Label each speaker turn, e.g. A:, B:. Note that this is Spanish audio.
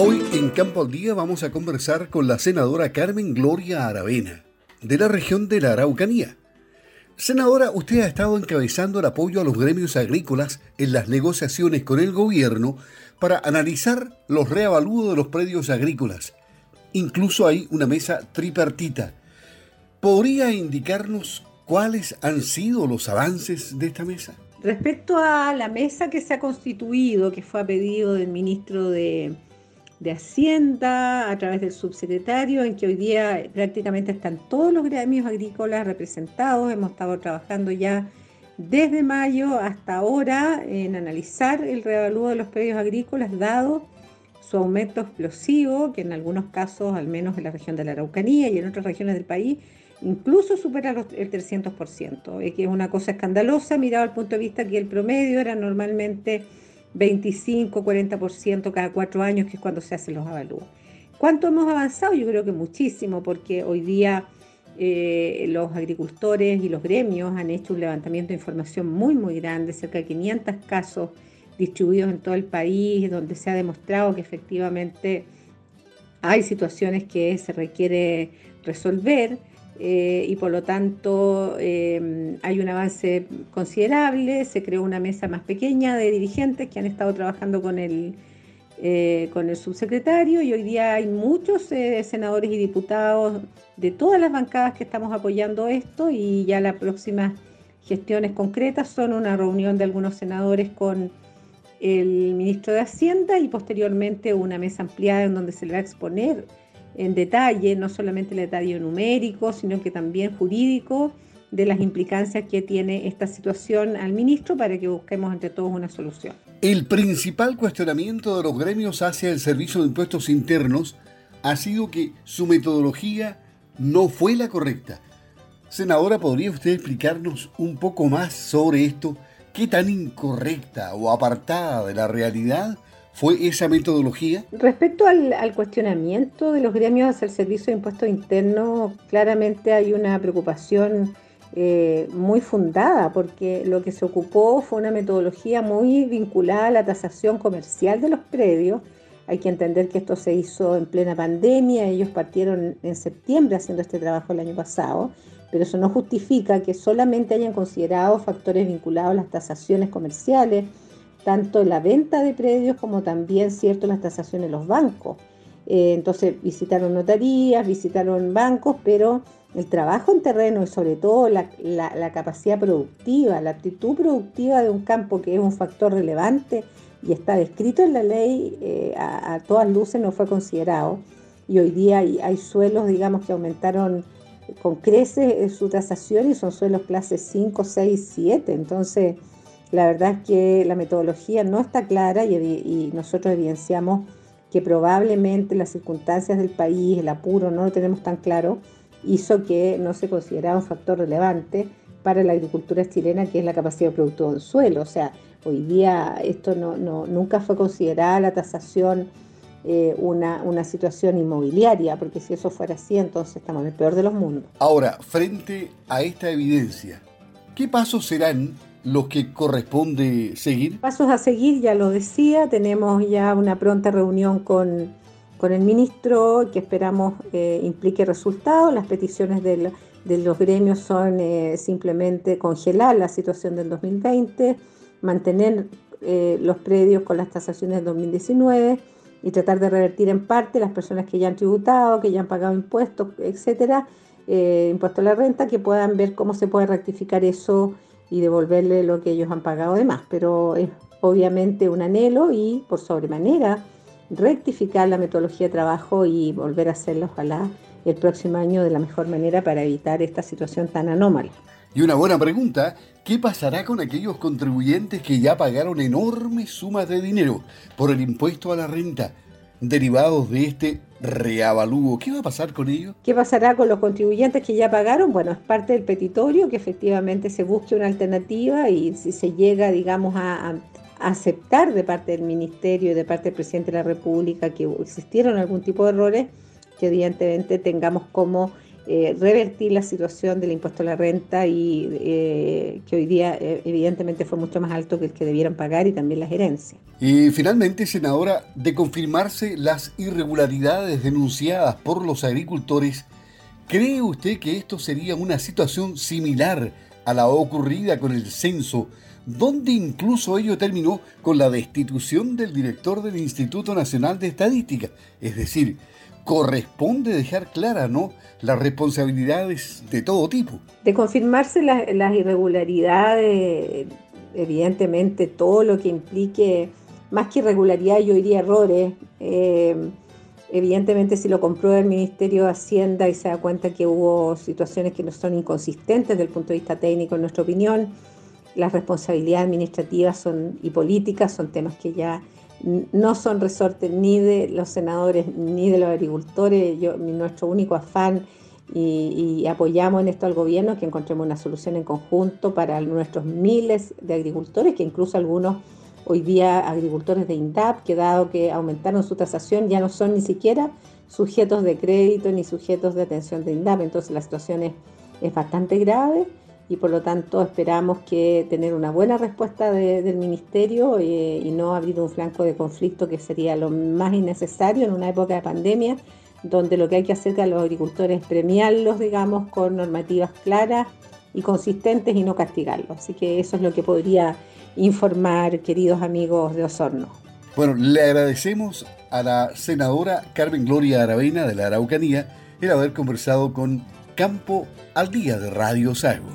A: Hoy en Campo al Día vamos a conversar con la senadora Carmen Gloria Aravena, de la región de la Araucanía. Senadora, usted ha estado encabezando el apoyo a los gremios agrícolas en las negociaciones con el gobierno para analizar los reavalúos de los predios agrícolas. Incluso hay una mesa tripartita. ¿Podría indicarnos cuáles han sido los avances de esta mesa?
B: Respecto a la mesa que se ha constituido, que fue a pedido del ministro de, de Hacienda, a través del subsecretario, en que hoy día prácticamente están todos los gremios agrícolas representados. Hemos estado trabajando ya desde mayo hasta ahora en analizar el reavalúo de los predios agrícolas, dado su aumento explosivo, que en algunos casos, al menos en la región de la Araucanía y en otras regiones del país, incluso supera el 300%, es que es una cosa escandalosa mirado al punto de vista que el promedio era normalmente 25, 40% cada cuatro años, que es cuando se hacen los avalúos. ¿Cuánto hemos avanzado? Yo creo que muchísimo, porque hoy día eh, los agricultores y los gremios han hecho un levantamiento de información muy, muy grande, cerca de 500 casos distribuidos en todo el país, donde se ha demostrado que efectivamente hay situaciones que se requiere resolver eh, y por lo tanto eh, hay un avance considerable, se creó una mesa más pequeña de dirigentes que han estado trabajando con el, eh, con el subsecretario y hoy día hay muchos senadores y diputados de todas las bancadas que estamos apoyando esto y ya las próximas gestiones concretas son una reunión de algunos senadores con el ministro de Hacienda y posteriormente una mesa ampliada en donde se le va a exponer en detalle, no solamente el detalle numérico, sino que también jurídico, de las implicancias que tiene esta situación al ministro para que busquemos entre todos una solución.
A: El principal cuestionamiento de los gremios hacia el Servicio de Impuestos Internos ha sido que su metodología no fue la correcta. Senadora, ¿podría usted explicarnos un poco más sobre esto? ¿Qué tan incorrecta o apartada de la realidad ¿Fue esa metodología?
B: Respecto al, cuestionamiento de los gremios hacia el servicio de impuestos internos, claramente hay una preocupación eh, muy fundada, porque lo que se ocupó fue una metodología muy vinculada a la tasación comercial de los predios. Hay que entender que esto se hizo en plena pandemia, ellos partieron en septiembre haciendo este trabajo el año pasado, pero eso no justifica que solamente hayan considerado factores vinculados a las tasaciones comerciales tanto la venta de predios como también cierto las tasaciones en los bancos. Eh, entonces visitaron notarías, visitaron bancos, pero el trabajo en terreno y sobre todo la, capacidad productiva, la actitud productiva de un campo que es un factor relevante y está descrito en la ley, eh, a, todas luces no fue considerado. Y hoy día hay, hay suelos, digamos, que aumentaron con creces su tasación y son suelos clases 5, 6, 7. Entonces, la verdad es que la metodología no está clara y, nosotros evidenciamos que probablemente las circunstancias del país, el apuro, no lo tenemos tan claro, hizo que no se considerara un factor relevante para la agricultura chilena, que es la capacidad de producto del suelo. O sea, hoy día esto no, nunca fue considerada la tasación eh, una, una situación inmobiliaria, porque si eso fuera así, entonces estamos en el peor de los mundos.
A: Ahora, frente a esta evidencia, ¿qué pasos serán lo que corresponde seguir?
B: Pasos a seguir, ya lo decía, tenemos ya una pronta reunión con, el ministro que esperamos eh, implique resultados. Las peticiones de los gremios son eh, simplemente congelar la situación del 2020, mantener eh, los predios con las tasaciones del 2019 y tratar de revertir en parte las personas que ya han tributado, que ya han pagado impuestos, etcétera, impuesto a la renta, que puedan ver cómo se puede rectificar eso y devolverle lo que ellos han pagado de más. Pero es obviamente un anhelo y por sobremanera rectificar la metodología de trabajo y volver a hacerlo ojalá el próximo año de la mejor manera para evitar esta situación tan anómala.
A: Y una buena pregunta, ¿qué pasará con aquellos contribuyentes que ya pagaron enormes sumas de dinero por el impuesto a la renta? Derivados de este reavalúo. ¿Qué va a pasar con ellos?
B: ¿Qué pasará con los contribuyentes que ya pagaron? Bueno, es parte del petitorio que efectivamente se busque una alternativa y si se llega, digamos, a, aceptar de parte del Ministerio y de parte del Presidente de la República que existieron algún tipo de errores, que evidentemente tengamos como eh, revertir la situación del impuesto a la renta y eh, que hoy día eh, evidentemente fue mucho más alto que el que debieran pagar y también la gerencia.
A: Y finalmente, senadora, de confirmarse las irregularidades denunciadas por los agricultores, ¿cree usted que esto sería una situación similar a la ocurrida con el censo, donde incluso ello terminó con la destitución del director del Instituto Nacional de Estadística? Es decir, corresponde dejar claras ¿no? las responsabilidades de todo tipo.
B: De confirmarse las irregularidades, evidentemente todo lo que implique más que irregularidad, yo diría errores. Eh, evidentemente, si lo comprueba el Ministerio de Hacienda y se da cuenta que hubo situaciones que no son inconsistentes desde el punto de vista técnico, en nuestra opinión, las responsabilidades administrativas son, y políticas son temas que ya no son resortes ni de los senadores ni de los agricultores. Yo, nuestro único afán y, y, apoyamos en esto al gobierno que encontremos una solución en conjunto para nuestros miles de agricultores, que incluso algunos hoy día agricultores de INDAP, que dado que aumentaron su tasación, ya no son ni siquiera sujetos de crédito ni sujetos de atención de INDAP. Entonces la situación es, bastante grave y por lo tanto esperamos que tener una buena respuesta del Ministerio eh, y no abrir un flanco de conflicto que sería lo más innecesario en una época de pandemia, donde lo que hay que hacer a los agricultores es premiarlos, digamos, con normativas claras y consistentes y no castigarlos. Así que eso es lo que podría informar, queridos amigos de Osorno.
A: Bueno, le agradecemos a la senadora Carmen Gloria Aravena de la Araucanía el haber conversado con Campo al Día de Radio Sago.